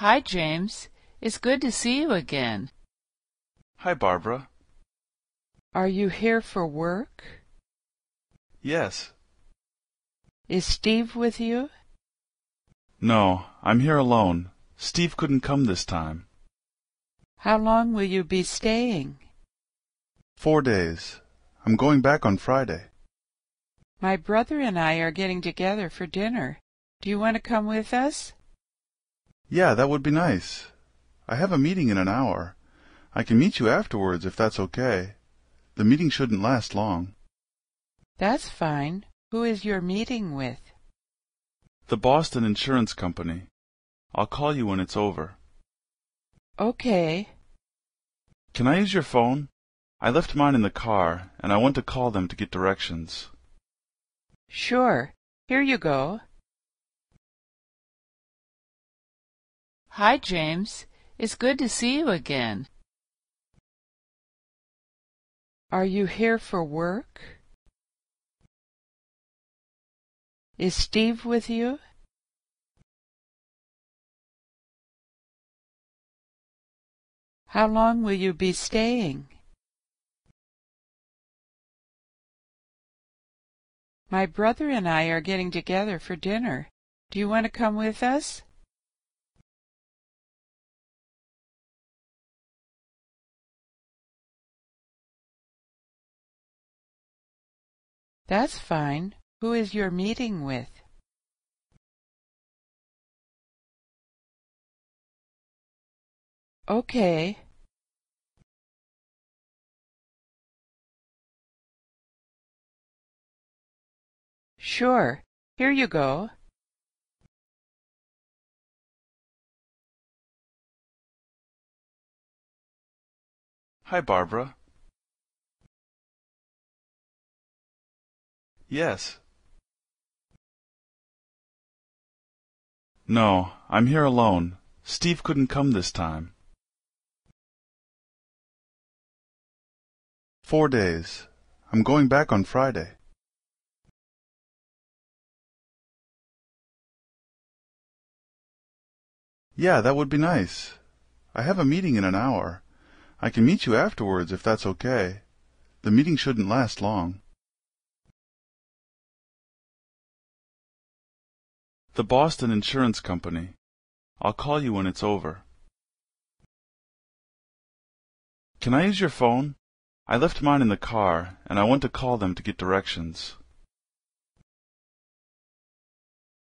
Hi, James. It's good to see you again. Hi, Barbara. Are you here for work? Yes. Is Steve with you? No, I'm here alone. Steve couldn't come this time. How long will you be staying? Four days. I'm going back on Friday. My brother and I are getting together for dinner. Do you want to come with us? Yeah, that would be nice. I have a meeting in an hour. I can meet you afterwards if that's okay. The meeting shouldn't last long. That's fine. Who is your meeting with? The Boston Insurance Company. I'll call you when it's over. Okay. Can I use your phone? I left mine in the car, and I want to call them to get directions. Sure. Here you go. Hi, James. It's good to see you again. Are you here for work? Is Steve with you? How long will you be staying? My brother and I are getting together for dinner. Do you want to come with us? That's fine. Who is your meeting with? Okay. Sure. Here you go. Hi, Barbara. Yes. No, I'm here alone. Steve couldn't come this time. Four days. I'm going back on Friday. Yeah, that would be nice. I have a meeting in an hour. I can meet you afterwards if that's okay. The meeting shouldn't last long. The Boston Insurance Company. I'll call you when it's over. Can I use your phone? I left mine in the car, and I want to call them to get directions.